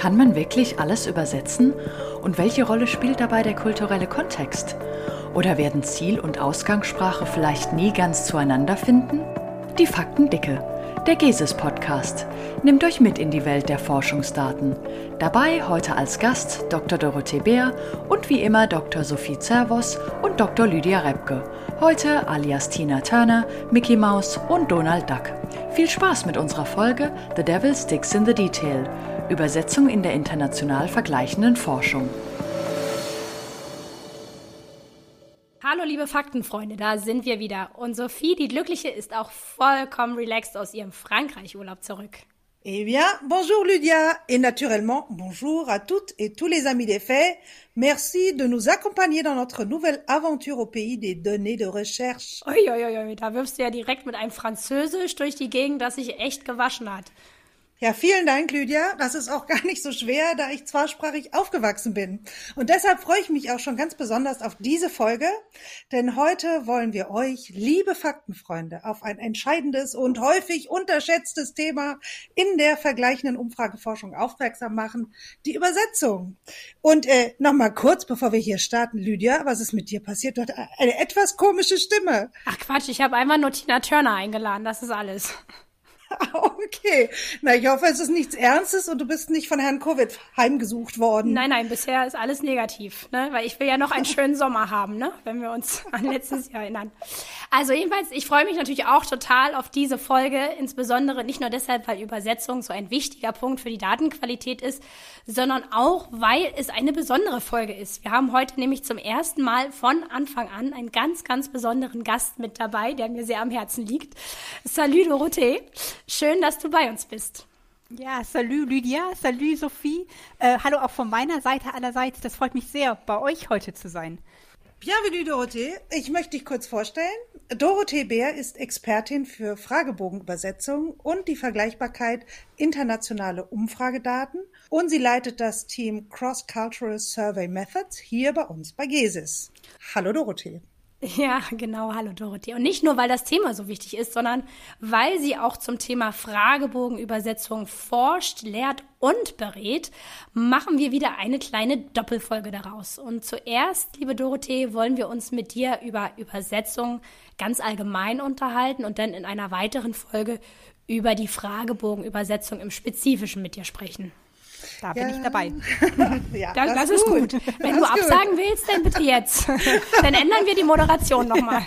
Kann man wirklich alles übersetzen? Und welche Rolle spielt dabei der kulturelle Kontext? Oder werden Ziel- und Ausgangssprache vielleicht nie ganz zueinander finden? Die Faktendicke, der GESIS-Podcast, nimmt euch mit in die Welt der Forschungsdaten. Dabei heute als Gast Dr. Dorothee Bär und wie immer Dr. Sophie Zervos und Dr. Lydia Repke. Heute alias Tina Turner, Mickey Mouse und Donald Duck. Viel Spaß mit unserer Folge The Devil Sticks in the Detail. Übersetzung in der international vergleichenden Forschung. Hallo liebe Faktenfreunde, da sind wir wieder. Und Sophie, die Glückliche, ist auch vollkommen relaxed aus ihrem Frankreich-Urlaub zurück. Eh bien, bonjour Lydia et naturellement bonjour à toutes et tous les amis des faits. Merci de nous accompagner dans notre nouvelle aventure au pays des données de recherche. Uiuiui, da wirfst du ja direkt mit einem Französisch durch die Gegend, das sich echt gewaschen hat. Ja, vielen Dank, Lydia. Das ist auch gar nicht so schwer, da ich zweisprachig aufgewachsen bin. Und deshalb freue ich mich auch schon ganz besonders auf diese Folge, denn heute wollen wir euch, liebe Faktenfreunde, auf ein entscheidendes und häufig unterschätztes Thema in der vergleichenden Umfrageforschung aufmerksam machen, die Übersetzung. Und äh, nochmal kurz, bevor wir hier starten, Lydia, was ist mit dir passiert? Du hast eine etwas komische Stimme. Ach Quatsch, ich habe einmal nur Tina Turner eingeladen, das ist alles. Okay. Na, ich hoffe, es ist nichts Ernstes und du bist nicht von Herrn Covid heimgesucht worden. Nein, nein, bisher ist alles negativ, ne? Weil ich will ja noch einen schönen Sommer haben, ne? Wenn wir uns an letztes Jahr erinnern. Also jedenfalls, ich freue mich natürlich auch total auf diese Folge, insbesondere nicht nur deshalb, weil Übersetzung so ein wichtiger Punkt für die Datenqualität ist, sondern auch, weil es eine besondere Folge ist. Wir haben heute nämlich zum ersten Mal von Anfang an einen ganz, ganz besonderen Gast mit dabei, der mir sehr am Herzen liegt. Salut Dorothee. Schön, dass du bei uns bist. Ja, salut Lydia, salut Sophie. Äh, hallo auch von meiner Seite allerseits. Das freut mich sehr, bei euch heute zu sein. Bienvenue Dorothee. Ich möchte dich kurz vorstellen. Dorothee Bär ist Expertin für Fragebogenübersetzung und die Vergleichbarkeit internationale Umfragedaten und sie leitet das Team Cross-Cultural Survey Methods hier bei uns bei GESIS. Hallo Dorothee. Ja, genau. Hallo Dorothee. Und nicht nur, weil das Thema so wichtig ist, sondern weil sie auch zum Thema Fragebogenübersetzung forscht, lehrt und berät, machen wir wieder eine kleine Doppelfolge daraus. Und zuerst, liebe Dorothee, wollen wir uns mit dir über Übersetzung ganz allgemein unterhalten und dann in einer weiteren Folge über die Fragebogenübersetzung im Spezifischen mit dir sprechen. Da bin ja. ich dabei. ja, das, das, ist gut. gut. Wenn das du absagen gut. willst, dann bitte jetzt. dann ändern wir die Moderation nochmal.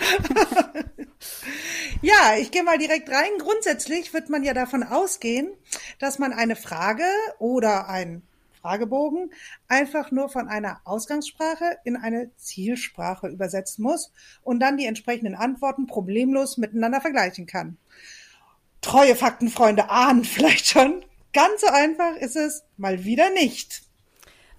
ja, ich gehe mal direkt rein. Grundsätzlich wird man ja davon ausgehen, dass man eine Frage oder ein Fragebogen einfach nur von einer Ausgangssprache in eine Zielsprache übersetzen muss und dann die entsprechenden Antworten problemlos miteinander vergleichen kann. Treue Faktenfreunde ahnen vielleicht schon, Ganz so einfach ist es mal wieder nicht.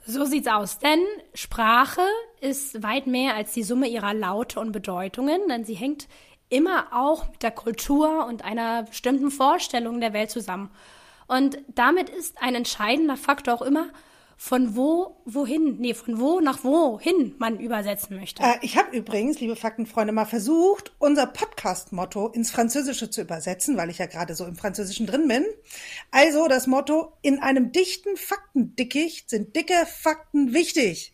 So sieht's aus, denn Sprache ist weit mehr als die Summe ihrer Laute und Bedeutungen, denn sie hängt immer auch mit der Kultur und einer bestimmten Vorstellung der Welt zusammen. Und damit ist ein entscheidender Faktor auch immer, von wo, wohin, nee, von wo nach wohin man übersetzen möchte. Äh, ich habe übrigens, liebe Faktenfreunde, mal versucht, unser Podcast-Motto ins Französische zu übersetzen, weil ich ja gerade so im Französischen drin bin. Also das Motto, in einem dichten Faktendickicht sind dicke Fakten wichtig.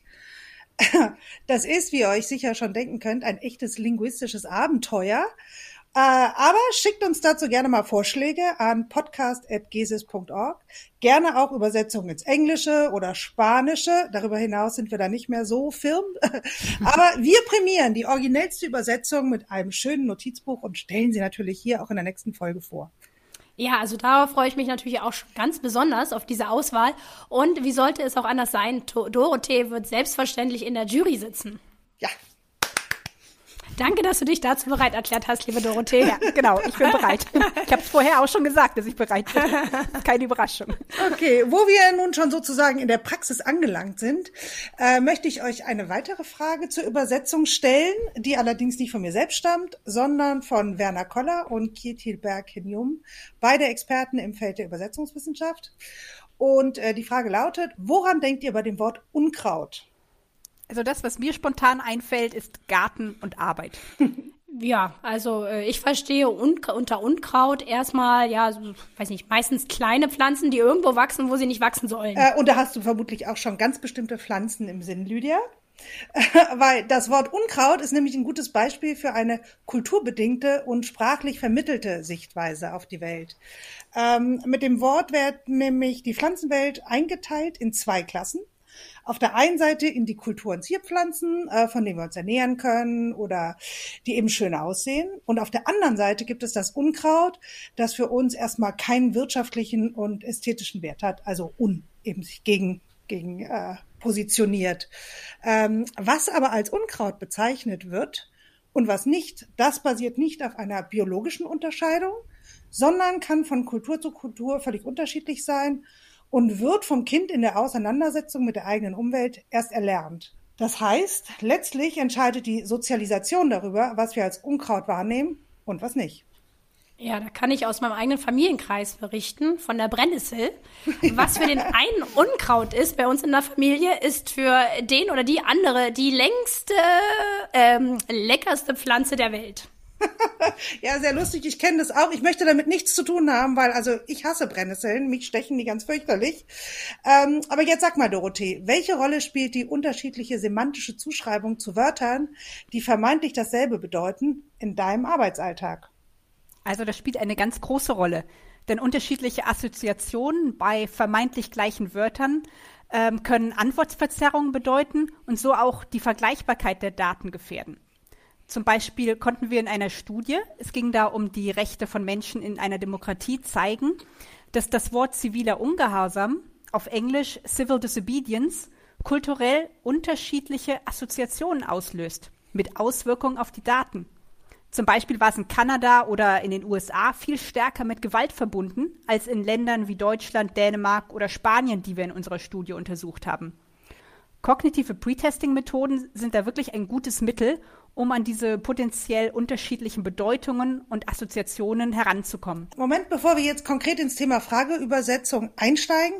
Das ist, wie ihr euch sicher schon denken könnt, ein echtes linguistisches Abenteuer. Äh, aber schickt uns dazu gerne mal Vorschläge an podcast.gesis.org. Gerne auch Übersetzungen ins Englische oder Spanische. Darüber hinaus sind wir da nicht mehr so firm. aber wir prämieren die originellste Übersetzung mit einem schönen Notizbuch und stellen sie natürlich hier auch in der nächsten Folge vor. Ja, also darauf freue ich mich natürlich auch ganz besonders auf diese Auswahl. Und wie sollte es auch anders sein? Dorothee wird selbstverständlich in der Jury sitzen. Ja, Danke, dass du dich dazu bereit erklärt hast, liebe Dorothee. Ja, genau, ich bin bereit. Ich habe es vorher auch schon gesagt, dass ich bereit bin. Keine Überraschung. Okay, wo wir nun schon sozusagen in der Praxis angelangt sind, äh, möchte ich euch eine weitere Frage zur Übersetzung stellen, die allerdings nicht von mir selbst stammt, sondern von Werner Koller und Kietil Berg-Hinjum, beide Experten im Feld der Übersetzungswissenschaft. Und äh, die Frage lautet, woran denkt ihr bei dem Wort Unkraut? Also das, was mir spontan einfällt, ist Garten und Arbeit. Ja, also äh, ich verstehe un unter Unkraut erstmal, ja, weiß nicht, meistens kleine Pflanzen, die irgendwo wachsen, wo sie nicht wachsen sollen. Äh, und da hast du vermutlich auch schon ganz bestimmte Pflanzen im Sinn, Lydia. Weil das Wort Unkraut ist nämlich ein gutes Beispiel für eine kulturbedingte und sprachlich vermittelte Sichtweise auf die Welt. Ähm, mit dem Wort wird nämlich die Pflanzenwelt eingeteilt in zwei Klassen. Auf der einen Seite in die Kultur- und Zierpflanzen, äh, von denen wir uns ernähren können oder die eben schön aussehen. Und auf der anderen Seite gibt es das Unkraut, das für uns erstmal keinen wirtschaftlichen und ästhetischen Wert hat, also un, eben sich gegen, gegen äh, positioniert. Ähm, was aber als Unkraut bezeichnet wird und was nicht, das basiert nicht auf einer biologischen Unterscheidung, sondern kann von Kultur zu Kultur völlig unterschiedlich sein und wird vom Kind in der Auseinandersetzung mit der eigenen Umwelt erst erlernt. Das heißt, letztlich entscheidet die Sozialisation darüber, was wir als Unkraut wahrnehmen und was nicht. Ja, da kann ich aus meinem eigenen Familienkreis berichten, von der Brennnessel. Was für den einen Unkraut ist bei uns in der Familie, ist für den oder die andere die längste, ähm, leckerste Pflanze der Welt. ja, sehr lustig. Ich kenne das auch. Ich möchte damit nichts zu tun haben, weil also ich hasse Brennnesseln. Mich stechen die ganz fürchterlich. Ähm, aber jetzt sag mal, Dorothee, welche Rolle spielt die unterschiedliche semantische Zuschreibung zu Wörtern, die vermeintlich dasselbe bedeuten, in deinem Arbeitsalltag? Also das spielt eine ganz große Rolle. Denn unterschiedliche Assoziationen bei vermeintlich gleichen Wörtern ähm, können Antwortverzerrungen bedeuten und so auch die Vergleichbarkeit der Daten gefährden. Zum Beispiel konnten wir in einer Studie, es ging da um die Rechte von Menschen in einer Demokratie, zeigen, dass das Wort ziviler Ungehorsam auf Englisch Civil Disobedience kulturell unterschiedliche Assoziationen auslöst, mit Auswirkungen auf die Daten. Zum Beispiel war es in Kanada oder in den USA viel stärker mit Gewalt verbunden als in Ländern wie Deutschland, Dänemark oder Spanien, die wir in unserer Studie untersucht haben. Kognitive Pretesting-Methoden sind da wirklich ein gutes Mittel, um an diese potenziell unterschiedlichen Bedeutungen und Assoziationen heranzukommen. Moment, bevor wir jetzt konkret ins Thema Frageübersetzung einsteigen,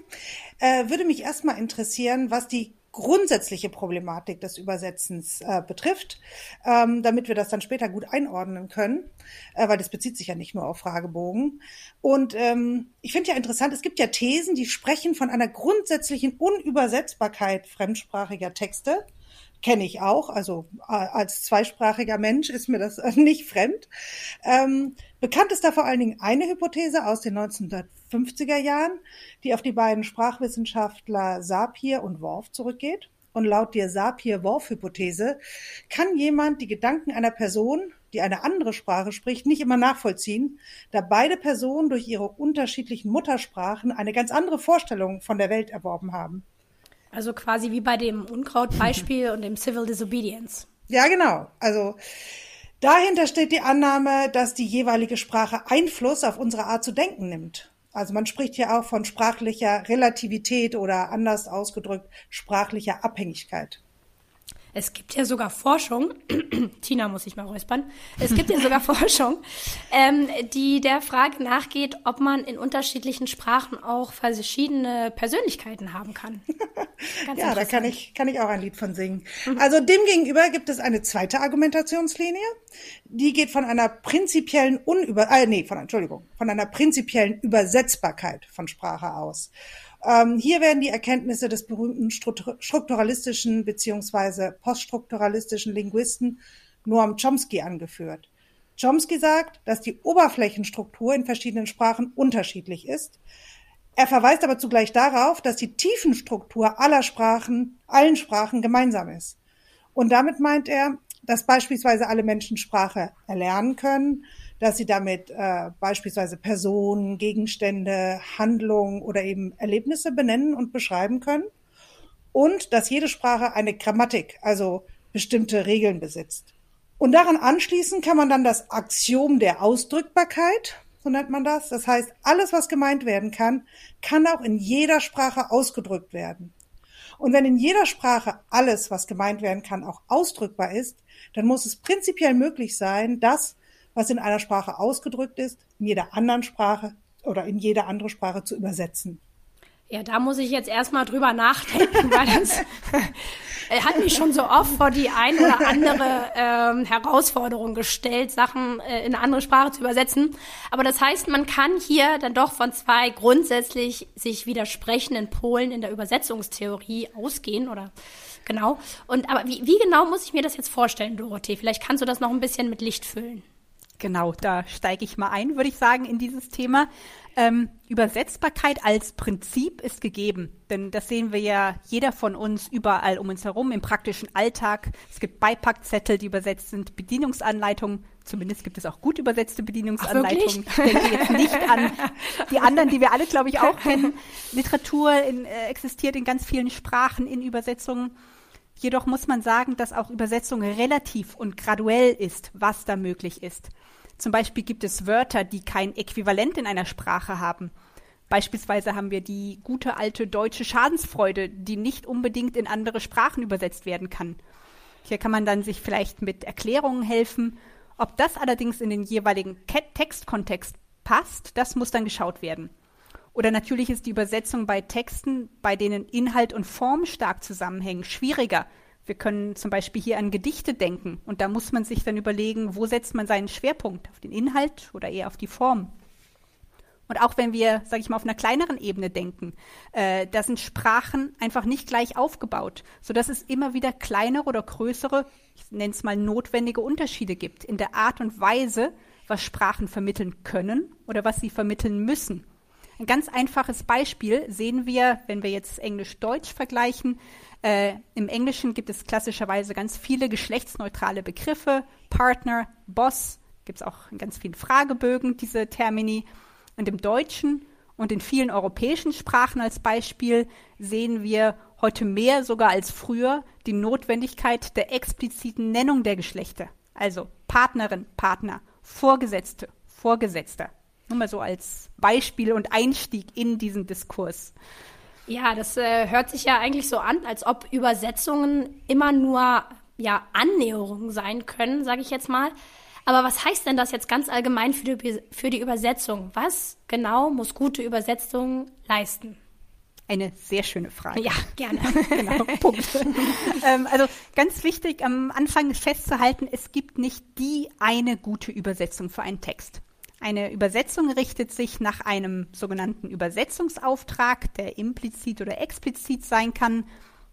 äh, würde mich erstmal interessieren, was die grundsätzliche Problematik des Übersetzens äh, betrifft, ähm, damit wir das dann später gut einordnen können, äh, weil das bezieht sich ja nicht nur auf Fragebogen. Und ähm, ich finde ja interessant, es gibt ja Thesen, die sprechen von einer grundsätzlichen Unübersetzbarkeit fremdsprachiger Texte kenne ich auch. Also als zweisprachiger Mensch ist mir das nicht fremd. Ähm, bekannt ist da vor allen Dingen eine Hypothese aus den 1950er Jahren, die auf die beiden Sprachwissenschaftler Sapir und Worf zurückgeht. Und laut der Sapir-Worf-Hypothese kann jemand die Gedanken einer Person, die eine andere Sprache spricht, nicht immer nachvollziehen, da beide Personen durch ihre unterschiedlichen Muttersprachen eine ganz andere Vorstellung von der Welt erworben haben. Also quasi wie bei dem Unkraut-Beispiel und dem Civil Disobedience. Ja, genau. Also dahinter steht die Annahme, dass die jeweilige Sprache Einfluss auf unsere Art zu denken nimmt. Also man spricht hier auch von sprachlicher Relativität oder anders ausgedrückt sprachlicher Abhängigkeit. Es gibt ja sogar Forschung, Tina muss ich mal räuspern, es gibt ja sogar Forschung, ähm, die der Frage nachgeht, ob man in unterschiedlichen Sprachen auch verschiedene Persönlichkeiten haben kann. ja, da kann ich, kann ich auch ein Lied von singen. Mhm. Also demgegenüber gibt es eine zweite Argumentationslinie, die geht von einer prinzipiellen Unüber, äh, nee, von, Entschuldigung, von einer prinzipiellen Übersetzbarkeit von Sprache aus. Ähm, hier werden die Erkenntnisse des berühmten strukturalistischen beziehungsweise poststrukturalistischen Linguisten Noam Chomsky angeführt. Chomsky sagt, dass die Oberflächenstruktur in verschiedenen Sprachen unterschiedlich ist. Er verweist aber zugleich darauf, dass die Tiefenstruktur aller Sprachen, allen Sprachen gemeinsam ist. Und damit meint er, dass beispielsweise alle Menschen Sprache erlernen können, dass sie damit äh, beispielsweise Personen, Gegenstände, Handlungen oder eben Erlebnisse benennen und beschreiben können. Und dass jede Sprache eine Grammatik, also bestimmte Regeln besitzt. Und daran anschließend kann man dann das Axiom der Ausdrückbarkeit, so nennt man das. Das heißt, alles, was gemeint werden kann, kann auch in jeder Sprache ausgedrückt werden. Und wenn in jeder Sprache alles, was gemeint werden kann, auch ausdrückbar ist, dann muss es prinzipiell möglich sein, dass was in einer Sprache ausgedrückt ist, in jeder anderen Sprache oder in jede andere Sprache zu übersetzen. Ja, da muss ich jetzt erstmal drüber nachdenken, weil das hat mich schon so oft vor die ein oder andere ähm, Herausforderung gestellt, Sachen äh, in eine andere Sprache zu übersetzen. Aber das heißt, man kann hier dann doch von zwei grundsätzlich sich widersprechenden Polen in der Übersetzungstheorie ausgehen oder genau. Und aber wie, wie genau muss ich mir das jetzt vorstellen, Dorothee? Vielleicht kannst du das noch ein bisschen mit Licht füllen. Genau, da steige ich mal ein, würde ich sagen, in dieses Thema. Ähm, Übersetzbarkeit als Prinzip ist gegeben, denn das sehen wir ja jeder von uns überall um uns herum im praktischen Alltag. Es gibt Beipackzettel, die übersetzt sind, Bedienungsanleitungen. Zumindest gibt es auch gut übersetzte Bedienungsanleitungen. Ach, ich denke jetzt nicht an die anderen, die wir alle, glaube ich, auch kennen. Literatur in, äh, existiert in ganz vielen Sprachen in Übersetzungen. Jedoch muss man sagen, dass auch Übersetzung relativ und graduell ist, was da möglich ist. Zum Beispiel gibt es Wörter, die kein Äquivalent in einer Sprache haben. Beispielsweise haben wir die gute alte deutsche Schadensfreude, die nicht unbedingt in andere Sprachen übersetzt werden kann. Hier kann man dann sich vielleicht mit Erklärungen helfen. Ob das allerdings in den jeweiligen Textkontext passt, das muss dann geschaut werden. Oder natürlich ist die Übersetzung bei Texten, bei denen Inhalt und Form stark zusammenhängen, schwieriger. Wir können zum Beispiel hier an Gedichte denken und da muss man sich dann überlegen, wo setzt man seinen Schwerpunkt? Auf den Inhalt oder eher auf die Form? Und auch wenn wir, sage ich mal, auf einer kleineren Ebene denken, äh, da sind Sprachen einfach nicht gleich aufgebaut, sodass es immer wieder kleinere oder größere, ich nenne es mal notwendige Unterschiede gibt in der Art und Weise, was Sprachen vermitteln können oder was sie vermitteln müssen. Ein ganz einfaches Beispiel sehen wir, wenn wir jetzt Englisch-Deutsch vergleichen. Äh, Im Englischen gibt es klassischerweise ganz viele geschlechtsneutrale Begriffe. Partner, Boss, gibt es auch in ganz vielen Fragebögen diese Termini. Und im Deutschen und in vielen europäischen Sprachen als Beispiel sehen wir heute mehr sogar als früher die Notwendigkeit der expliziten Nennung der Geschlechter. Also Partnerin, Partner, Vorgesetzte, Vorgesetzter. Nur mal so als Beispiel und Einstieg in diesen Diskurs. Ja, das äh, hört sich ja eigentlich so an, als ob Übersetzungen immer nur ja Annäherungen sein können, sage ich jetzt mal. Aber was heißt denn das jetzt ganz allgemein für die, für die Übersetzung? Was genau muss gute Übersetzung leisten? Eine sehr schöne Frage. Ja, gerne. genau, Punkt. ähm, also ganz wichtig am Anfang festzuhalten, es gibt nicht die eine gute Übersetzung für einen Text. Eine Übersetzung richtet sich nach einem sogenannten Übersetzungsauftrag, der implizit oder explizit sein kann.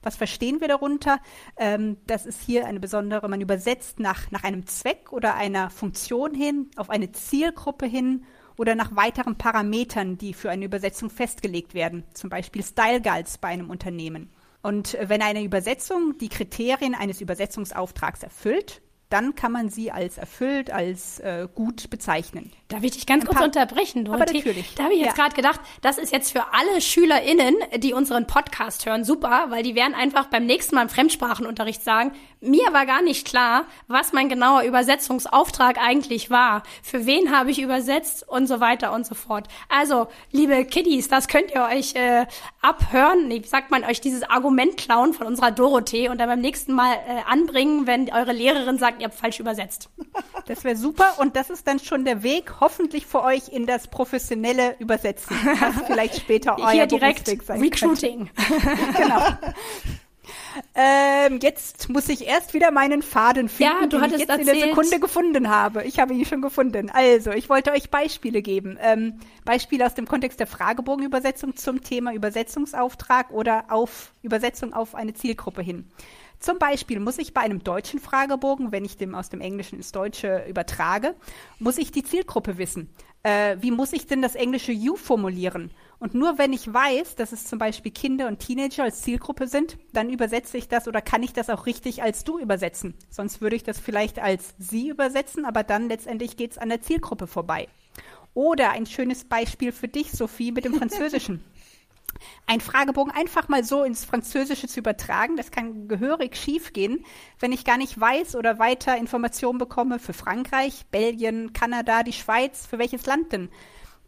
Was verstehen wir darunter? Ähm, das ist hier eine besondere, man übersetzt nach, nach einem Zweck oder einer Funktion hin, auf eine Zielgruppe hin oder nach weiteren Parametern, die für eine Übersetzung festgelegt werden, zum Beispiel Style Guides bei einem Unternehmen. Und wenn eine Übersetzung die Kriterien eines Übersetzungsauftrags erfüllt, dann kann man sie als erfüllt, als äh, gut bezeichnen. Darf ich dich ganz kurz unterbrechen, Dorothee? Aber natürlich. Da habe ich jetzt ja. gerade gedacht, das ist jetzt für alle SchülerInnen, die unseren Podcast hören, super, weil die werden einfach beim nächsten Mal im Fremdsprachenunterricht sagen, mir war gar nicht klar, was mein genauer Übersetzungsauftrag eigentlich war. Für wen habe ich übersetzt und so weiter und so fort. Also, liebe Kiddies, das könnt ihr euch äh, abhören. Nee, wie sagt man euch dieses Argument klauen von unserer Dorothee und dann beim nächsten Mal äh, anbringen, wenn eure Lehrerin sagt, ihr habt falsch übersetzt. Das wäre super und das ist dann schon der Weg hoffentlich für euch in das professionelle Übersetzen, was vielleicht später euer Hier direkt Recruiting. genau. Ähm, jetzt muss ich erst wieder meinen Faden finden, ja, du den ich jetzt erzählt. in der Sekunde gefunden habe. Ich habe ihn schon gefunden. Also, ich wollte euch Beispiele geben. Ähm, Beispiele aus dem Kontext der Fragebogenübersetzung zum Thema Übersetzungsauftrag oder auf Übersetzung auf eine Zielgruppe hin. Zum Beispiel muss ich bei einem deutschen Fragebogen, wenn ich dem aus dem Englischen ins Deutsche übertrage, muss ich die Zielgruppe wissen. Äh, wie muss ich denn das englische You formulieren? Und nur wenn ich weiß, dass es zum Beispiel Kinder und Teenager als Zielgruppe sind, dann übersetze ich das oder kann ich das auch richtig als du übersetzen. Sonst würde ich das vielleicht als sie übersetzen, aber dann letztendlich geht es an der Zielgruppe vorbei. Oder ein schönes Beispiel für dich, Sophie, mit dem Französischen. Ein Fragebogen einfach mal so ins Französische zu übertragen, das kann gehörig schiefgehen, wenn ich gar nicht weiß oder weiter Informationen bekomme für Frankreich, Belgien, Kanada, die Schweiz, für welches Land denn?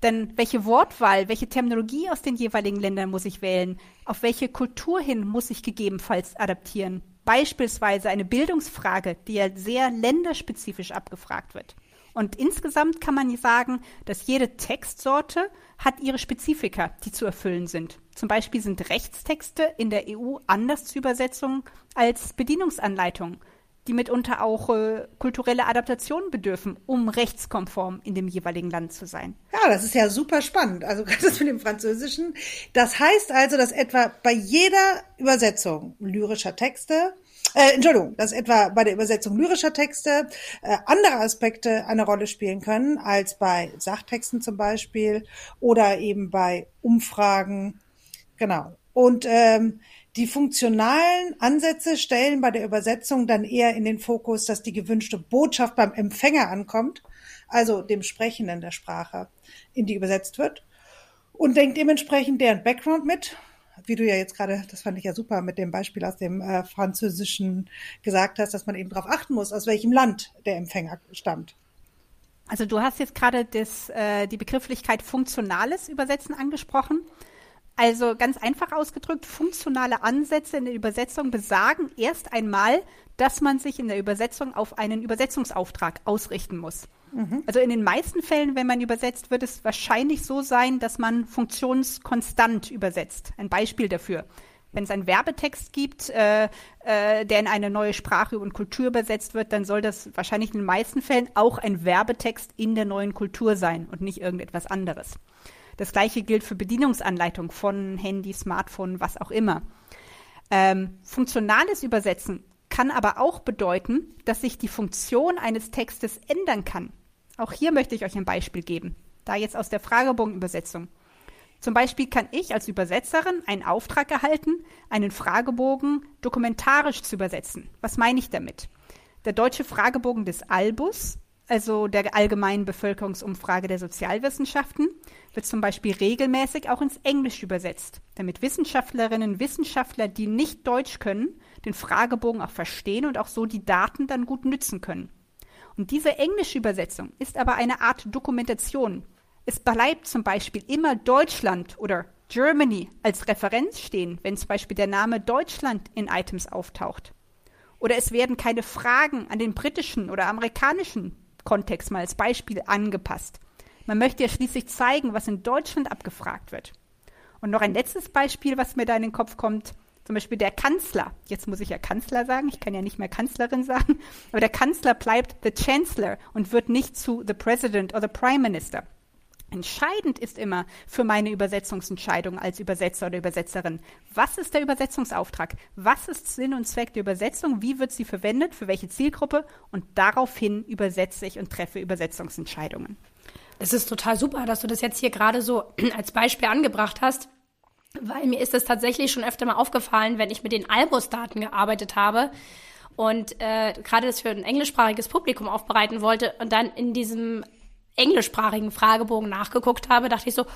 Denn welche Wortwahl, welche Terminologie aus den jeweiligen Ländern muss ich wählen? Auf welche Kultur hin muss ich gegebenenfalls adaptieren? Beispielsweise eine Bildungsfrage, die ja sehr länderspezifisch abgefragt wird. Und insgesamt kann man sagen, dass jede Textsorte hat ihre Spezifika, die zu erfüllen sind. Zum Beispiel sind Rechtstexte in der EU anders zu Übersetzungen als Bedienungsanleitungen, die mitunter auch äh, kulturelle Adaptationen bedürfen, um rechtskonform in dem jeweiligen Land zu sein. Ja, das ist ja super spannend. Also gerade das mit dem Französischen. Das heißt also, dass etwa bei jeder Übersetzung lyrischer Texte äh, Entschuldigung, dass etwa bei der Übersetzung lyrischer Texte äh, andere Aspekte eine Rolle spielen können als bei Sachtexten zum Beispiel oder eben bei Umfragen. Genau. Und ähm, die funktionalen Ansätze stellen bei der Übersetzung dann eher in den Fokus, dass die gewünschte Botschaft beim Empfänger ankommt, also dem Sprechenden der Sprache, in die übersetzt wird und denkt dementsprechend deren Background mit wie du ja jetzt gerade, das fand ich ja super mit dem Beispiel aus dem äh, Französischen gesagt hast, dass man eben darauf achten muss, aus welchem Land der Empfänger stammt. Also du hast jetzt gerade das, äh, die Begrifflichkeit funktionales Übersetzen angesprochen. Also ganz einfach ausgedrückt, funktionale Ansätze in der Übersetzung besagen erst einmal, dass man sich in der Übersetzung auf einen Übersetzungsauftrag ausrichten muss. Mhm. Also in den meisten Fällen, wenn man übersetzt, wird es wahrscheinlich so sein, dass man funktionskonstant übersetzt. Ein Beispiel dafür. Wenn es einen Werbetext gibt, äh, äh, der in eine neue Sprache und Kultur übersetzt wird, dann soll das wahrscheinlich in den meisten Fällen auch ein Werbetext in der neuen Kultur sein und nicht irgendetwas anderes. Das gleiche gilt für Bedienungsanleitung von Handy, Smartphone, was auch immer. Ähm, funktionales Übersetzen kann aber auch bedeuten, dass sich die Funktion eines Textes ändern kann. Auch hier möchte ich euch ein Beispiel geben. Da jetzt aus der Fragebogenübersetzung. Zum Beispiel kann ich als Übersetzerin einen Auftrag erhalten, einen Fragebogen dokumentarisch zu übersetzen. Was meine ich damit? Der deutsche Fragebogen des Albus, also der allgemeinen Bevölkerungsumfrage der Sozialwissenschaften, wird zum Beispiel regelmäßig auch ins Englische übersetzt, damit Wissenschaftlerinnen und Wissenschaftler, die nicht Deutsch können, den Fragebogen auch verstehen und auch so die Daten dann gut nützen können. Und diese englische Übersetzung ist aber eine Art Dokumentation. Es bleibt zum Beispiel immer Deutschland oder Germany als Referenz stehen, wenn zum Beispiel der Name Deutschland in Items auftaucht. Oder es werden keine Fragen an den britischen oder amerikanischen Kontext mal als Beispiel angepasst. Man möchte ja schließlich zeigen, was in Deutschland abgefragt wird. Und noch ein letztes Beispiel, was mir da in den Kopf kommt. Zum Beispiel der Kanzler. Jetzt muss ich ja Kanzler sagen. Ich kann ja nicht mehr Kanzlerin sagen. Aber der Kanzler bleibt the Chancellor und wird nicht zu the President oder the Prime Minister. Entscheidend ist immer für meine Übersetzungsentscheidung als Übersetzer oder Übersetzerin, was ist der Übersetzungsauftrag? Was ist Sinn und Zweck der Übersetzung? Wie wird sie verwendet? Für welche Zielgruppe? Und daraufhin übersetze ich und treffe Übersetzungsentscheidungen. Es ist total super, dass du das jetzt hier gerade so als Beispiel angebracht hast. Weil mir ist es tatsächlich schon öfter mal aufgefallen, wenn ich mit den Albus-Daten gearbeitet habe und äh, gerade das für ein englischsprachiges Publikum aufbereiten wollte und dann in diesem englischsprachigen Fragebogen nachgeguckt habe, dachte ich so,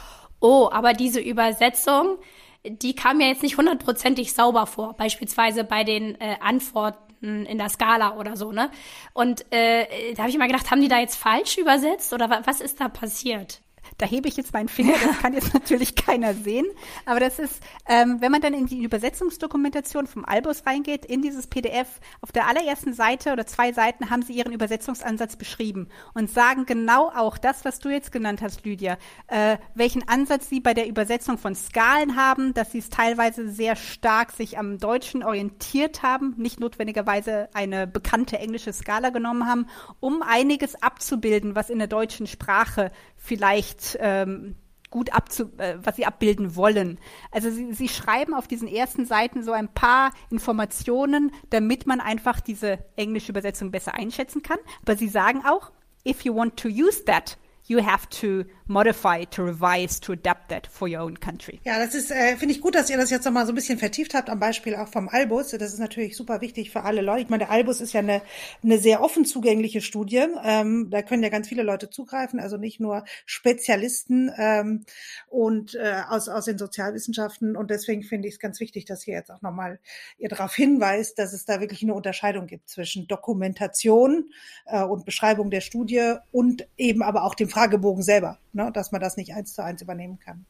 oh, aber diese Übersetzung, die kam mir jetzt nicht hundertprozentig sauber vor, beispielsweise bei den äh, Antworten in der Skala oder so, ne? Und äh, da habe ich immer gedacht, haben die da jetzt falsch übersetzt oder was ist da passiert? Da hebe ich jetzt meinen Finger, das kann jetzt natürlich keiner sehen. Aber das ist, ähm, wenn man dann in die Übersetzungsdokumentation vom Albus reingeht, in dieses PDF, auf der allerersten Seite oder zwei Seiten haben sie ihren Übersetzungsansatz beschrieben und sagen genau auch das, was du jetzt genannt hast, Lydia, äh, welchen Ansatz sie bei der Übersetzung von Skalen haben, dass sie es teilweise sehr stark sich am Deutschen orientiert haben, nicht notwendigerweise eine bekannte englische Skala genommen haben, um einiges abzubilden, was in der deutschen Sprache vielleicht ähm, gut abzu, äh, was sie abbilden wollen. Also sie, sie schreiben auf diesen ersten Seiten so ein paar Informationen, damit man einfach diese englische Übersetzung besser einschätzen kann. Aber sie sagen auch, if you want to use that, you have to modify, to revise, to adapt that for your own country. Ja, das ist, äh, finde ich gut, dass ihr das jetzt nochmal so ein bisschen vertieft habt, am Beispiel auch vom Albus. Das ist natürlich super wichtig für alle Leute. Ich meine, der Albus ist ja eine, eine sehr offen zugängliche Studie. Ähm, da können ja ganz viele Leute zugreifen, also nicht nur Spezialisten ähm, und äh, aus, aus den Sozialwissenschaften. Und deswegen finde ich es ganz wichtig, dass ihr jetzt auch nochmal ihr darauf hinweist, dass es da wirklich eine Unterscheidung gibt zwischen Dokumentation äh, und Beschreibung der Studie und eben aber auch dem Fragebogen selber ne, dass man das nicht eins zu eins übernehmen kann.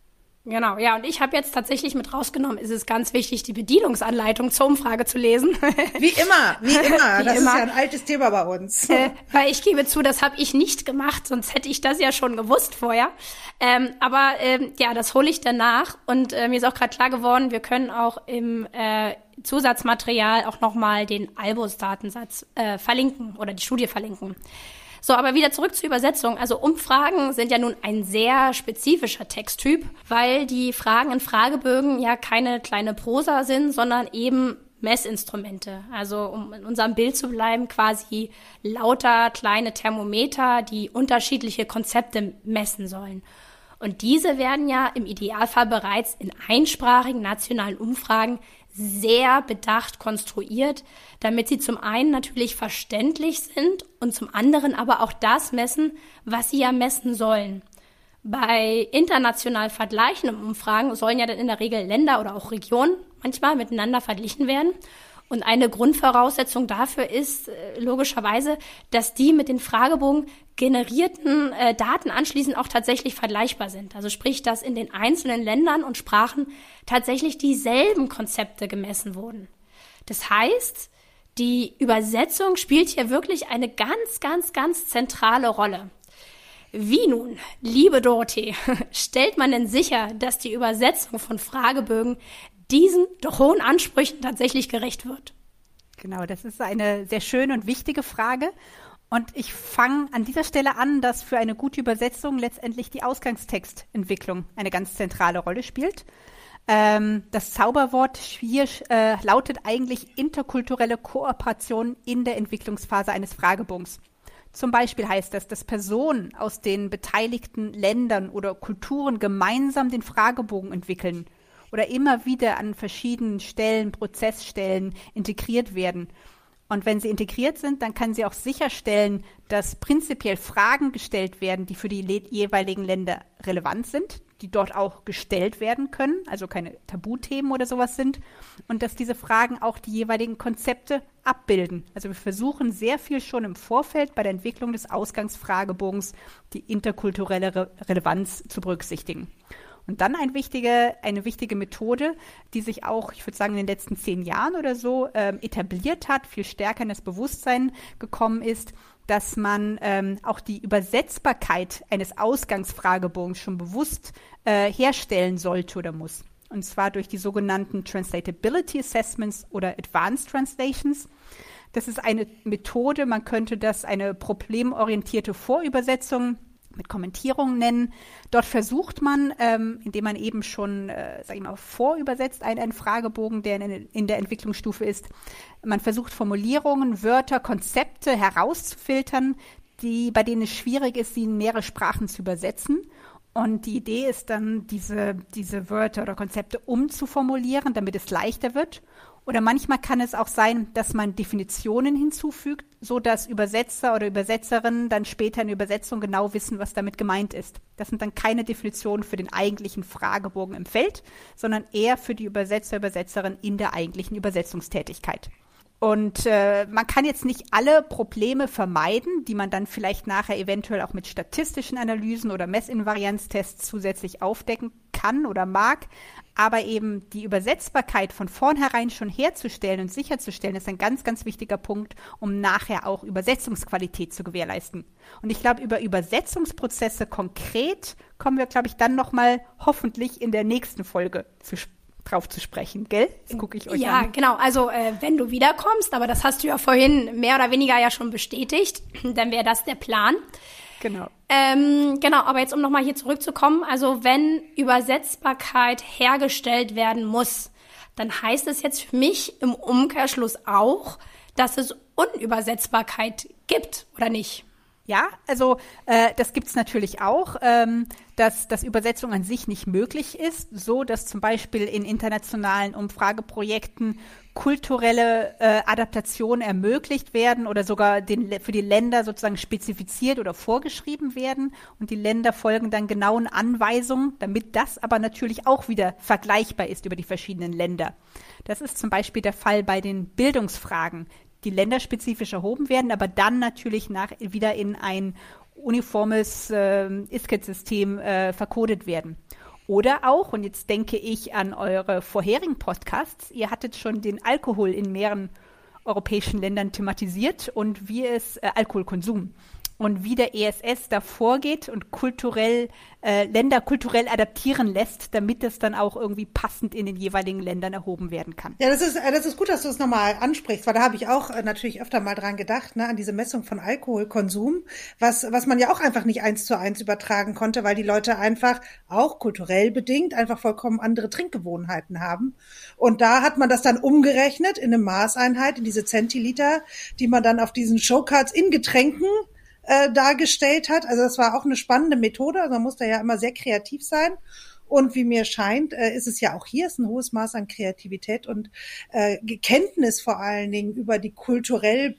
Genau, ja, und ich habe jetzt tatsächlich mit rausgenommen, ist es ganz wichtig, die Bedienungsanleitung zur Umfrage zu lesen. Wie immer, wie immer. Wie das immer. ist ja ein altes Thema bei uns. Äh, weil ich gebe zu, das habe ich nicht gemacht, sonst hätte ich das ja schon gewusst vorher. Ähm, aber ähm, ja, das hole ich danach und äh, mir ist auch gerade klar geworden, wir können auch im äh, Zusatzmaterial auch nochmal den Albus-Datensatz äh, verlinken oder die Studie verlinken. So, aber wieder zurück zur Übersetzung. Also Umfragen sind ja nun ein sehr spezifischer Texttyp, weil die Fragen in Fragebögen ja keine kleine Prosa sind, sondern eben Messinstrumente. Also um in unserem Bild zu bleiben, quasi lauter kleine Thermometer, die unterschiedliche Konzepte messen sollen. Und diese werden ja im Idealfall bereits in einsprachigen nationalen Umfragen sehr bedacht konstruiert, damit sie zum einen natürlich verständlich sind und zum anderen aber auch das messen, was sie ja messen sollen. Bei international vergleichenden Umfragen sollen ja dann in der Regel Länder oder auch Regionen manchmal miteinander verglichen werden. Und eine Grundvoraussetzung dafür ist äh, logischerweise, dass die mit den Fragebogen generierten äh, Daten anschließend auch tatsächlich vergleichbar sind. Also sprich, dass in den einzelnen Ländern und Sprachen tatsächlich dieselben Konzepte gemessen wurden. Das heißt, die Übersetzung spielt hier wirklich eine ganz, ganz, ganz zentrale Rolle. Wie nun, liebe Dorothee, stellt man denn sicher, dass die Übersetzung von Fragebögen diesen doch hohen Ansprüchen tatsächlich gerecht wird? Genau, das ist eine sehr schöne und wichtige Frage. Und ich fange an dieser Stelle an, dass für eine gute Übersetzung letztendlich die Ausgangstextentwicklung eine ganz zentrale Rolle spielt. Ähm, das Zauberwort hier äh, lautet eigentlich interkulturelle Kooperation in der Entwicklungsphase eines Fragebogens. Zum Beispiel heißt das, dass Personen aus den beteiligten Ländern oder Kulturen gemeinsam den Fragebogen entwickeln oder immer wieder an verschiedenen Stellen, Prozessstellen integriert werden. Und wenn sie integriert sind, dann kann sie auch sicherstellen, dass prinzipiell Fragen gestellt werden, die für die jeweiligen Länder relevant sind, die dort auch gestellt werden können, also keine Tabuthemen oder sowas sind, und dass diese Fragen auch die jeweiligen Konzepte abbilden. Also wir versuchen sehr viel schon im Vorfeld bei der Entwicklung des Ausgangsfragebogens die interkulturelle Re Relevanz zu berücksichtigen. Und dann ein wichtige, eine wichtige Methode, die sich auch, ich würde sagen, in den letzten zehn Jahren oder so ähm, etabliert hat, viel stärker in das Bewusstsein gekommen ist, dass man ähm, auch die Übersetzbarkeit eines Ausgangsfragebogens schon bewusst äh, herstellen sollte oder muss. Und zwar durch die sogenannten Translatability Assessments oder Advanced Translations. Das ist eine Methode, man könnte das eine problemorientierte Vorübersetzung mit Kommentierungen nennen. Dort versucht man, ähm, indem man eben schon, äh, sag ich mal, vorübersetzt, einen, einen Fragebogen, der in, in, der Entwicklungsstufe ist. Man versucht Formulierungen, Wörter, Konzepte herauszufiltern, die, bei denen es schwierig ist, sie in mehrere Sprachen zu übersetzen. Und die Idee ist dann, diese, diese Wörter oder Konzepte umzuformulieren, damit es leichter wird. Oder manchmal kann es auch sein, dass man Definitionen hinzufügt, so dass Übersetzer oder Übersetzerinnen dann später in der Übersetzung genau wissen, was damit gemeint ist. Das sind dann keine Definitionen für den eigentlichen Fragebogen im Feld, sondern eher für die Übersetzer, Übersetzerin in der eigentlichen Übersetzungstätigkeit. Und äh, man kann jetzt nicht alle Probleme vermeiden, die man dann vielleicht nachher eventuell auch mit statistischen Analysen oder Messinvarianztests zusätzlich aufdecken kann oder mag. Aber eben die Übersetzbarkeit von vornherein schon herzustellen und sicherzustellen, ist ein ganz, ganz wichtiger Punkt, um nachher auch Übersetzungsqualität zu gewährleisten. Und ich glaube, über Übersetzungsprozesse konkret kommen wir, glaube ich, dann nochmal hoffentlich in der nächsten Folge zu drauf zu sprechen, gell? Das gucke ich euch ja, an. Ja, genau. Also äh, wenn du wiederkommst, aber das hast du ja vorhin mehr oder weniger ja schon bestätigt, dann wäre das der Plan. Genau. Ähm, genau, aber jetzt um nochmal hier zurückzukommen, also wenn Übersetzbarkeit hergestellt werden muss, dann heißt es jetzt für mich im Umkehrschluss auch, dass es Unübersetzbarkeit gibt, oder nicht? Ja, also äh, das gibt's natürlich auch, ähm, dass, dass Übersetzung an sich nicht möglich ist, so dass zum Beispiel in internationalen Umfrageprojekten kulturelle äh, Adaptationen ermöglicht werden oder sogar den, für die Länder sozusagen spezifiziert oder vorgeschrieben werden und die Länder folgen dann genauen Anweisungen, damit das aber natürlich auch wieder vergleichbar ist über die verschiedenen Länder. Das ist zum Beispiel der Fall bei den Bildungsfragen die länderspezifisch erhoben werden, aber dann natürlich nach, wieder in ein uniformes äh, ISCID-System äh, verkodet werden. Oder auch, und jetzt denke ich an eure vorherigen Podcasts, ihr hattet schon den Alkohol in mehreren europäischen Ländern thematisiert und wie es äh, Alkoholkonsum und wie der ESS da vorgeht und kulturell äh, Länder kulturell adaptieren lässt, damit es dann auch irgendwie passend in den jeweiligen Ländern erhoben werden kann. Ja, das ist äh, das ist gut, dass du es nochmal ansprichst, weil da habe ich auch äh, natürlich öfter mal dran gedacht, ne, an diese Messung von Alkoholkonsum, was was man ja auch einfach nicht eins zu eins übertragen konnte, weil die Leute einfach auch kulturell bedingt einfach vollkommen andere Trinkgewohnheiten haben. Und da hat man das dann umgerechnet in eine Maßeinheit, in diese Zentiliter, die man dann auf diesen Showcards in Getränken äh, dargestellt hat. Also das war auch eine spannende Methode. Also man muss da ja immer sehr kreativ sein. Und wie mir scheint, äh, ist es ja auch hier ist ein hohes Maß an Kreativität und äh, Kenntnis vor allen Dingen über die kulturell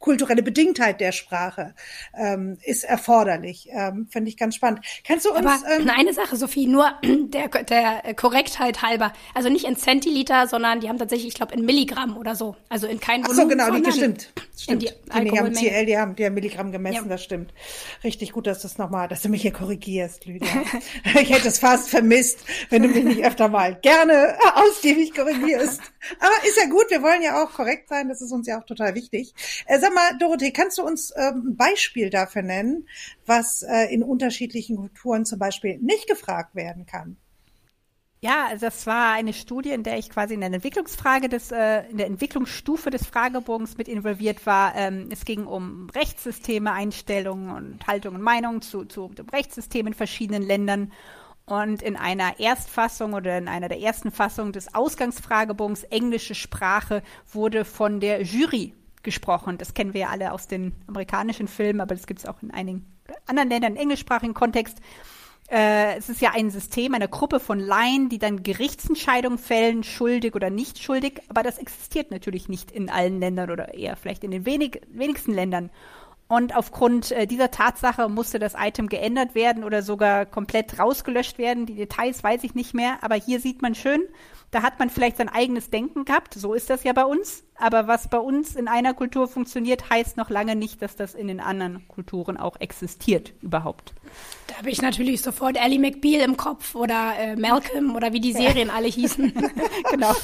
kulturelle Bedingtheit der Sprache ähm, ist erforderlich. Ähm, Finde ich ganz spannend. Kannst du uns Aber ähm, eine Sache, Sophie, nur der, der Korrektheit halber. Also nicht in Zentiliter, sondern die haben tatsächlich, ich glaube, in Milligramm oder so. Also in kein Ach Volumen. so, genau, die, stimmt. Stimmt. die Die, die haben. CL, die haben, die haben Milligramm gemessen, Ja. das stimmt. Richtig gut, dass du es nochmal, dass du mich hier korrigierst, Lydia. ich hätte es fast vermisst, wenn du mich nicht öfter mal gerne ausgiebig korrigierst. Aber ist ja gut, wir wollen ja auch korrekt sein, das ist uns ja auch total wichtig. Äh, sag mal, Dorothee, kannst du uns ähm, ein Beispiel dafür nennen, was äh, in unterschiedlichen Kulturen zum Beispiel nicht gefragt werden kann? Ja, das war eine Studie, in der ich quasi in der Entwicklungsfrage des, äh, in der Entwicklungsstufe des Fragebogens mit involviert war. Ähm, es ging um Rechtssysteme, Einstellungen und Haltung und Meinung zu, zu dem Rechtssystem in verschiedenen Ländern. Und in einer Erstfassung oder in einer der ersten Fassungen des Ausgangsfragebogens englische Sprache wurde von der Jury gesprochen. Das kennen wir ja alle aus den amerikanischen Filmen, aber das gibt es auch in einigen anderen Ländern im englischsprachigen Kontext. Äh, es ist ja ein System, eine Gruppe von Laien, die dann Gerichtsentscheidungen fällen, schuldig oder nicht schuldig, aber das existiert natürlich nicht in allen Ländern oder eher vielleicht in den wenig, wenigsten Ländern. Und aufgrund äh, dieser Tatsache musste das Item geändert werden oder sogar komplett rausgelöscht werden. Die Details weiß ich nicht mehr, aber hier sieht man schön, da hat man vielleicht sein eigenes Denken gehabt. So ist das ja bei uns. Aber was bei uns in einer Kultur funktioniert, heißt noch lange nicht, dass das in den anderen Kulturen auch existiert überhaupt. Da habe ich natürlich sofort Ellie McBeal im Kopf oder äh, Malcolm oder wie die Serien alle hießen. genau.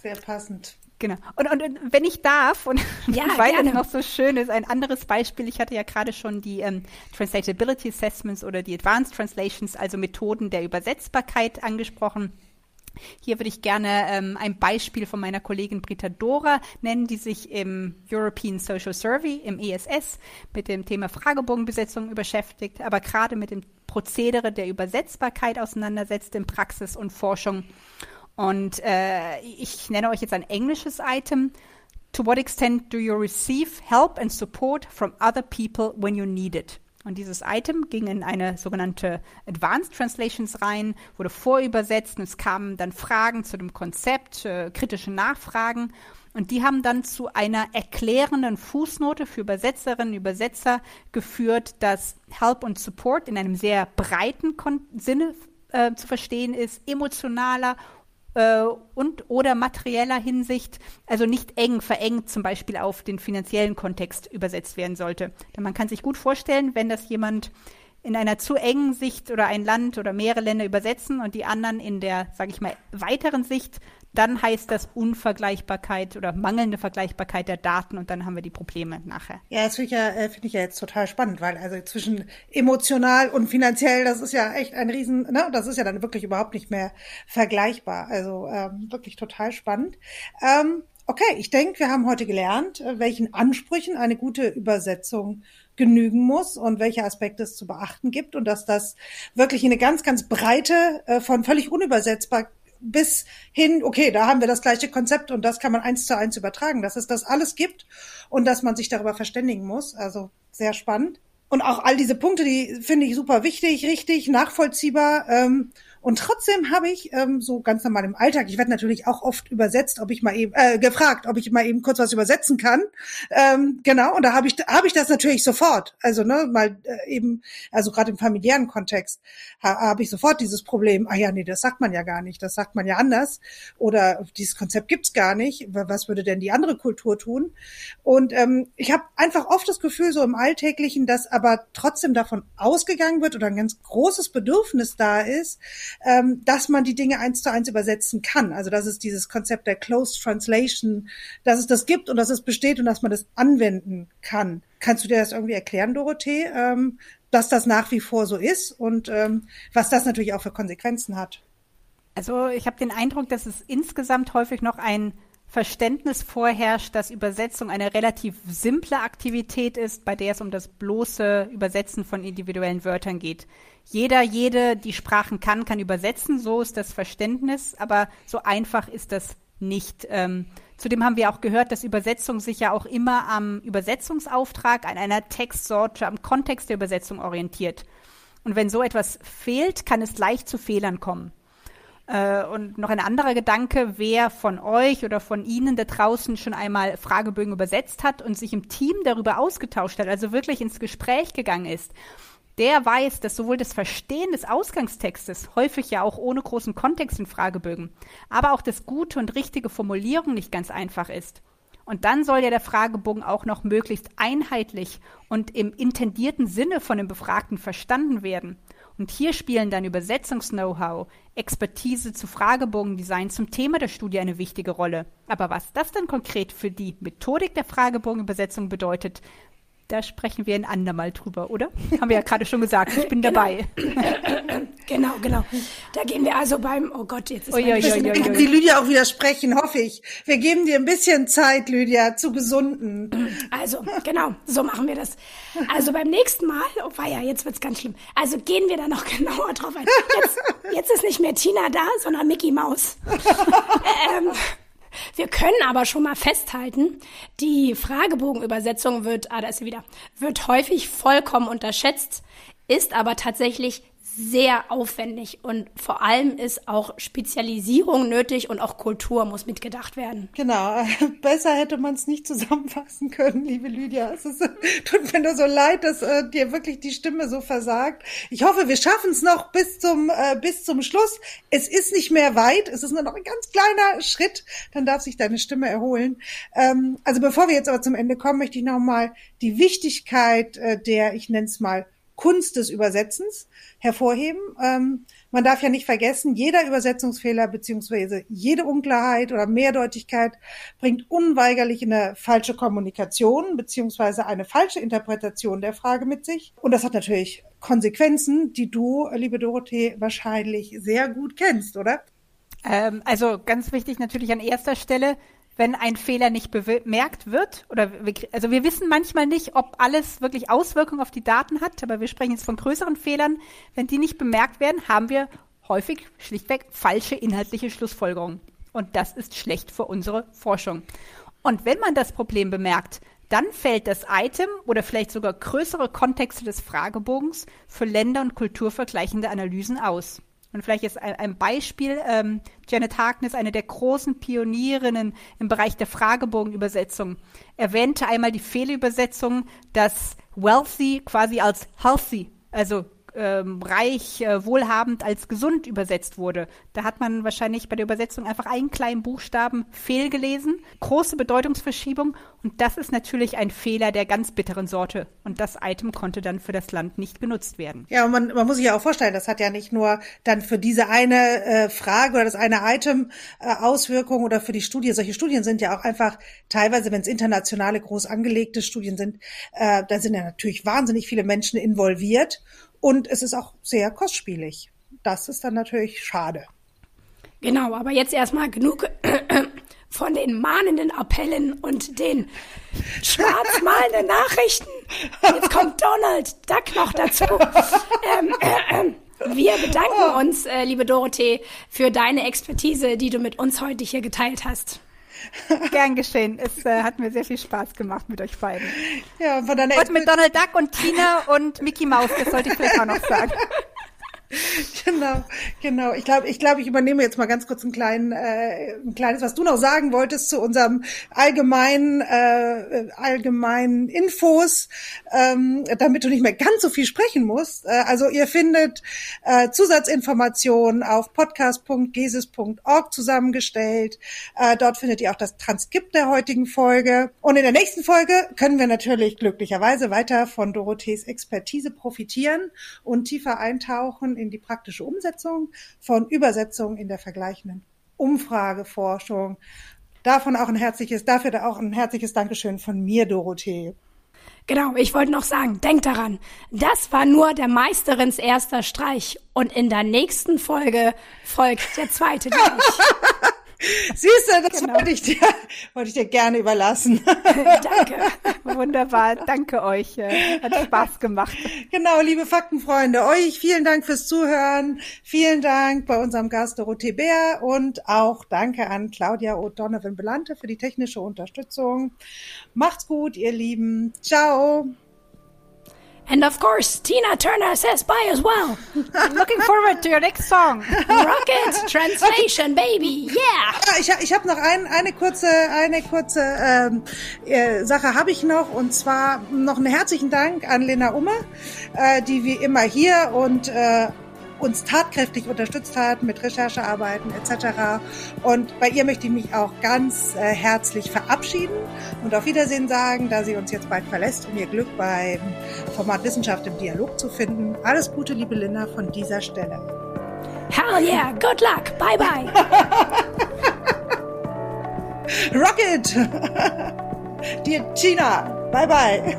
Sehr passend. Genau. Und, und, und wenn ich darf, und Ja, weil gerne. es noch so schön ist, ein anderes Beispiel, ich hatte ja gerade schon die ähm, Translatability Assessments oder die Advanced Translations, also Methoden der Übersetzbarkeit angesprochen. Hier würde ich gerne ähm, ein Beispiel von meiner Kollegin Britta Dora nennen, die sich im European Social Survey, im ESS, mit dem Thema Fragebogenbesetzung beschäftigt, aber gerade mit dem Prozedere der Übersetzbarkeit auseinandersetzt in Praxis und Forschung. Und äh, ich nenne euch jetzt ein englisches Item. To what extent do you receive help and support from other people when you need it? Und dieses Item ging in eine sogenannte Advanced Translations rein, wurde vorübersetzt und es kamen dann Fragen zu dem Konzept, äh, kritische Nachfragen. Und die haben dann zu einer erklärenden Fußnote für Übersetzerinnen und Übersetzer geführt, dass Help und Support in einem sehr breiten Kon Sinne äh, zu verstehen ist, emotionaler äh, und oder materieller Hinsicht, also nicht eng verengt zum Beispiel auf den finanziellen Kontext übersetzt werden sollte. Denn man kann sich gut vorstellen, wenn das jemand in einer zu engen Sicht oder ein Land oder mehrere Länder übersetzen und die anderen in der, sage ich mal, weiteren Sicht, dann heißt das Unvergleichbarkeit oder mangelnde Vergleichbarkeit der Daten und dann haben wir die Probleme nachher. Ja, das finde ich ja, äh, finde ich ja jetzt total spannend, weil also zwischen emotional und finanziell, das ist ja echt ein Riesen, ne, das ist ja dann wirklich überhaupt nicht mehr vergleichbar. Also ähm, wirklich total spannend. Ähm, okay, ich denke, wir haben heute gelernt, äh, welchen Ansprüchen eine gute Übersetzung genügen muss und welche Aspekte es zu beachten gibt und dass das wirklich eine ganz, ganz breite, äh, von völlig unübersetzbar bis hin, okay, da haben wir das gleiche Konzept und das kann man eins zu eins übertragen, dass es das alles gibt und dass man sich darüber verständigen muss. Also sehr spannend. Und auch all diese Punkte, die finde ich super wichtig, richtig, nachvollziehbar. Ähm, Und trotzdem habe ich ähm, so ganz normal im Alltag, ich werde natürlich auch oft übersetzt, ob ich mal eben äh, gefragt, ob ich mal eben kurz was übersetzen kann. Ähm, genau, und da habe ich habe ich das natürlich sofort. Also ne, mal äh, eben, also gerade im familiären Kontext ha, habe ich sofort dieses Problem. Ah ja, nee, das sagt man ja gar nicht, das sagt man ja anders. Oder dieses Konzept gibt's gar nicht. Was würde denn die andere Kultur tun? Und ähm, ich habe einfach oft das Gefühl, so im Alltäglichen, dass aber trotzdem davon ausgegangen wird oder ein ganz großes Bedürfnis da ist, ähm, dass man die Dinge eins zu eins übersetzen kann. Also dass es dieses Konzept der Closed Translation, dass es das gibt und dass es besteht und dass man das anwenden kann. Kannst du dir das irgendwie erklären, Dorothee, ähm, dass das nach wie vor so ist und ähm, was das natürlich auch für Konsequenzen hat? Also ich habe den Eindruck, dass es insgesamt häufig noch ein Verständnis vorherrscht, dass Übersetzung eine relativ simple Aktivität ist, bei der es um das bloße Übersetzen von individuellen Wörtern geht. Jeder, jede, die Sprachen kann, kann übersetzen, so ist das Verständnis, aber so einfach ist das nicht. Ähm, zudem haben wir auch gehört, dass Übersetzung sich ja auch immer am Übersetzungsauftrag, an einer Textsorte, am Kontext der Übersetzung orientiert. Und wenn so etwas fehlt, kann es leicht zu Fehlern kommen. Äh, und noch ein anderer Gedanke, wer von euch oder von Ihnen da draußen schon einmal Fragebögen übersetzt hat und sich im Team darüber ausgetauscht hat, also wirklich ins Gespräch gegangen ist, der weiß, dass sowohl das Verstehen des Ausgangstextes, häufig ja auch ohne großen Kontext in Fragebögen, aber auch das gute und richtige Formulierung nicht ganz einfach ist. Und dann soll ja der Fragebogen auch noch möglichst einheitlich und im intendierten Sinne von dem Befragten verstanden werden. Und hier spielen dann Übersetzungs-Know-how, Expertise zu Fragebogendesign zum Thema der Studie eine wichtige Rolle. Aber was das dann konkret für die Methodik der Fragebogenübersetzung bedeutet, da sprechen wir ein andermal drüber, oder? Haben wir ja gerade schon gesagt, ich bin genau. dabei. genau, genau. Da gehen wir also beim, oh Gott, jetzt ist ui, ui, Kann die Lydia auch widersprechen, hoffe ich. Wir geben dir ein bisschen Zeit, Lydia, zu gesunden. Also, genau, so machen wir das. Also beim nächsten Mal, oh ja, jetzt wird's ganz schlimm. Also gehen wir da noch genauer drauf ein. Jetzt, jetzt ist nicht mehr Tina da, sondern Mickey Maus. ähm, wir können aber schon mal festhalten, die Fragebogenübersetzung wird, ah, da ist sie wieder, wird häufig vollkommen unterschätzt, ist aber tatsächlich sehr aufwendig und vor allem ist auch Spezialisierung nötig und auch Kultur muss mitgedacht werden. Genau, besser hätte man es nicht zusammenfassen können, liebe Lydia. Es ist, tut mir nur so leid, dass äh, dir wirklich die Stimme so versagt. Ich hoffe, wir schaffen es noch bis zum äh, bis zum Schluss. Es ist nicht mehr weit, es ist nur noch ein ganz kleiner Schritt, dann darf sich deine Stimme erholen. Ähm, also bevor wir jetzt aber zum Ende kommen, möchte ich noch mal die Wichtigkeit äh, der, ich nenne es mal Kunst des Übersetzens hervorheben. Ähm, man darf ja nicht vergessen, jeder Übersetzungsfehler beziehungsweise jede Unklarheit oder Mehrdeutigkeit bringt unweigerlich eine falsche Kommunikation beziehungsweise eine falsche Interpretation der Frage mit sich. Und das hat natürlich Konsequenzen, die du, liebe Dorothee, wahrscheinlich sehr gut kennst, oder? Ähm, also ganz wichtig natürlich an erster Stelle, wenn ein Fehler nicht bemerkt wird, oder wir, also wir wissen manchmal nicht, ob alles wirklich Auswirkungen auf die Daten hat, aber wir sprechen jetzt von größeren Fehlern. Wenn die nicht bemerkt werden, haben wir häufig schlichtweg falsche inhaltliche Schlussfolgerungen. Und das ist schlecht für unsere Forschung. Und wenn man das Problem bemerkt, dann fällt das Item oder vielleicht sogar größere Kontexte des Fragebogens für Länder- und kulturvergleichende Analysen aus. Und vielleicht ist ein, ein Beispiel, ähm, Janet Harkness, eine der großen Pionierinnen im Bereich der Fragebogenübersetzung, erwähnte einmal die Fehlübersetzung, dass wealthy quasi als healthy, also ähm, reich, äh, wohlhabend als gesund übersetzt wurde. Da hat man wahrscheinlich bei der Übersetzung einfach einen kleinen Buchstaben fehlgelesen. Große Bedeutungsverschiebung. Und das ist natürlich ein Fehler der ganz bitteren Sorte. Und das Item konnte dann für das Land nicht genutzt werden. Ja, und man, man muss sich ja auch vorstellen, das hat ja nicht nur dann für diese eine äh, Frage oder das eine Item äh, Auswirkungen oder für die Studie. Solche Studien sind ja auch einfach teilweise, wenn es internationale groß angelegte Studien sind, äh, da sind ja natürlich wahnsinnig viele Menschen involviert. Und es ist auch sehr kostspielig. Das ist dann natürlich schade. Genau, aber jetzt erstmal genug von den mahnenden Appellen und den schwarzmalenden Nachrichten. Jetzt kommt Donald Duck noch dazu. Ähm, äh, äh, wir bedanken uns, äh, liebe Dorothee, für deine Expertise, die du mit uns heute hier geteilt hast. Gern geschehen. Es äh, hat mir sehr viel Spaß gemacht mit euch beiden. Ja, von deiner und mit Donald Duck und Tina und Mickey Mouse, das sollte ich vielleicht auch noch sagen. genau, genau. Ich glaube, ich glaube, ich übernehme jetzt mal ganz kurz einen kleinen, äh, ein kleines, was du noch sagen wolltest zu unserem allgemeinen, äh, allgemeinen Infos, ähm, damit du nicht mehr ganz so viel sprechen musst. Äh, also ihr findet äh, Zusatzinformationen auf podcast.gesis.org zusammengestellt. Äh, dort findet ihr auch das Transkript der heutigen Folge. Und in der nächsten Folge können wir natürlich glücklicherweise weiter von Dorothees Expertise profitieren und tiefer eintauchen in die praktische Umsetzung von Übersetzungen in der vergleichenden Umfrageforschung. Davon auch ein herzliches, dafür auch ein herzliches Dankeschön von mir, Dorothee. Genau, ich wollte noch sagen, denkt daran, das war nur der Meisterins erster Streich und in der nächsten Folge folgt der zweite Siehst du, das genau. wollte, ich dir, wollte ich dir gerne überlassen. Danke. Wunderbar. Danke euch. Äh, hat Spaß gemacht. Genau, liebe Faktenfreunde, euch vielen Dank fürs Zuhören. Vielen Dank bei unserem Gast Dorothee Bär und auch danke an Claudia O'Donovan Belante für die technische Unterstützung. Macht's gut, ihr Lieben. Ciao. And of course, Tina Turner says bye as well. Looking forward to your next song. Rocket Translation, baby, yeah. Ah, ich, ich habe noch ein, eine kurze, eine kurze ähm, äh, Sache habe ich noch und zwar noch einen herzlichen Dank an Lena Umme, äh, die wie immer hier und äh, uns tatkräftig unterstützt hat mit Recherchearbeiten etc. Und bei ihr möchte ich mich auch ganz äh, herzlich verabschieden und auf Wiedersehen sagen, da sie uns jetzt bald verlässt, um ihr Glück beim Format Wissenschaft im Dialog zu finden. Alles Gute, liebe Linda, von dieser Stelle. Hell yeah, good luck, bye bye. Rocket! Dir Tina, bye bye.